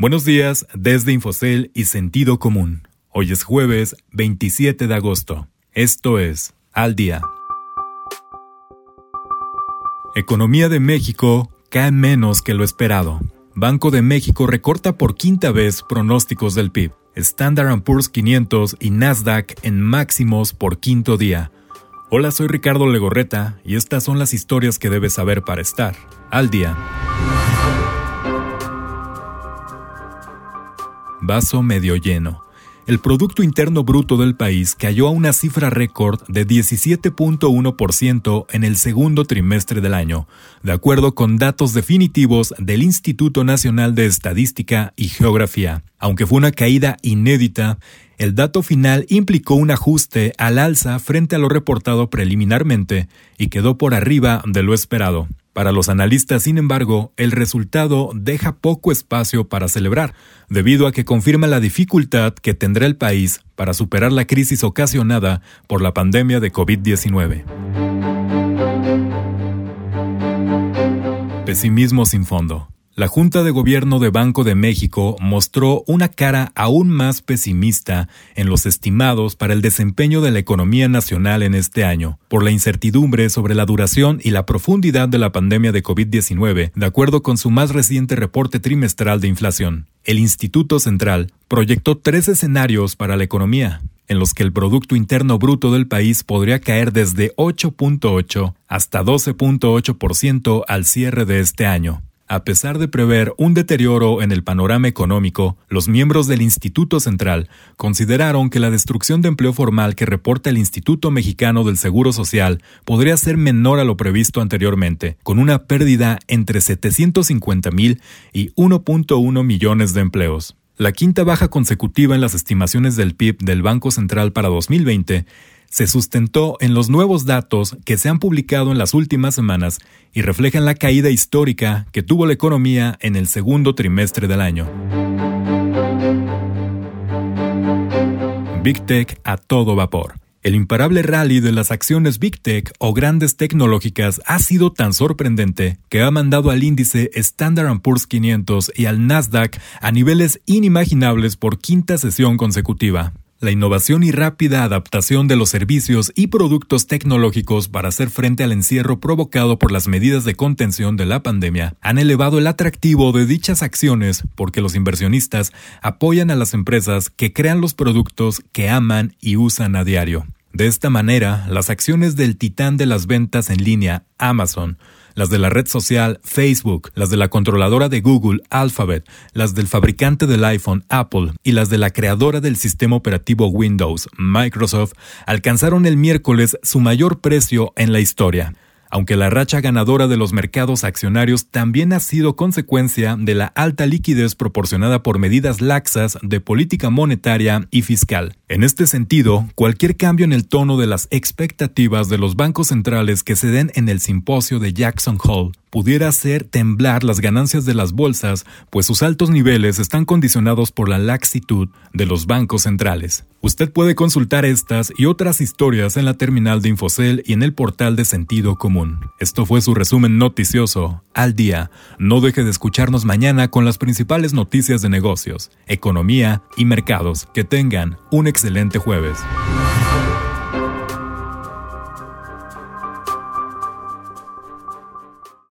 Buenos días desde Infocel y Sentido Común. Hoy es jueves 27 de agosto. Esto es Al Día. Economía de México cae menos que lo esperado. Banco de México recorta por quinta vez pronósticos del PIB. Standard Poor's 500 y Nasdaq en máximos por quinto día. Hola, soy Ricardo Legorreta y estas son las historias que debes saber para estar al día. Vaso medio lleno. El Producto Interno Bruto del país cayó a una cifra récord de 17.1% en el segundo trimestre del año, de acuerdo con datos definitivos del Instituto Nacional de Estadística y Geografía. Aunque fue una caída inédita, el dato final implicó un ajuste al alza frente a lo reportado preliminarmente y quedó por arriba de lo esperado. Para los analistas, sin embargo, el resultado deja poco espacio para celebrar, debido a que confirma la dificultad que tendrá el país para superar la crisis ocasionada por la pandemia de COVID-19. Pesimismo sin fondo. La Junta de Gobierno de Banco de México mostró una cara aún más pesimista en los estimados para el desempeño de la economía nacional en este año, por la incertidumbre sobre la duración y la profundidad de la pandemia de COVID-19, de acuerdo con su más reciente reporte trimestral de inflación. El Instituto Central proyectó tres escenarios para la economía, en los que el Producto Interno Bruto del país podría caer desde 8.8 hasta 12.8% al cierre de este año. A pesar de prever un deterioro en el panorama económico, los miembros del Instituto Central consideraron que la destrucción de empleo formal que reporta el Instituto Mexicano del Seguro Social podría ser menor a lo previsto anteriormente, con una pérdida entre 750 mil y 1.1 millones de empleos. La quinta baja consecutiva en las estimaciones del PIB del Banco Central para 2020 se sustentó en los nuevos datos que se han publicado en las últimas semanas y reflejan la caída histórica que tuvo la economía en el segundo trimestre del año. Big Tech a todo vapor. El imparable rally de las acciones Big Tech o grandes tecnológicas ha sido tan sorprendente que ha mandado al índice Standard Poor's 500 y al Nasdaq a niveles inimaginables por quinta sesión consecutiva. La innovación y rápida adaptación de los servicios y productos tecnológicos para hacer frente al encierro provocado por las medidas de contención de la pandemia han elevado el atractivo de dichas acciones porque los inversionistas apoyan a las empresas que crean los productos que aman y usan a diario. De esta manera, las acciones del titán de las ventas en línea, Amazon, las de la red social Facebook, las de la controladora de Google Alphabet, las del fabricante del iPhone Apple y las de la creadora del sistema operativo Windows Microsoft alcanzaron el miércoles su mayor precio en la historia aunque la racha ganadora de los mercados accionarios también ha sido consecuencia de la alta liquidez proporcionada por medidas laxas de política monetaria y fiscal. En este sentido, cualquier cambio en el tono de las expectativas de los bancos centrales que se den en el simposio de Jackson Hole pudiera hacer temblar las ganancias de las bolsas, pues sus altos niveles están condicionados por la laxitud de los bancos centrales. Usted puede consultar estas y otras historias en la terminal de Infocel y en el portal de Sentido Común. Esto fue su resumen noticioso al día. No deje de escucharnos mañana con las principales noticias de negocios, economía y mercados. Que tengan un excelente jueves.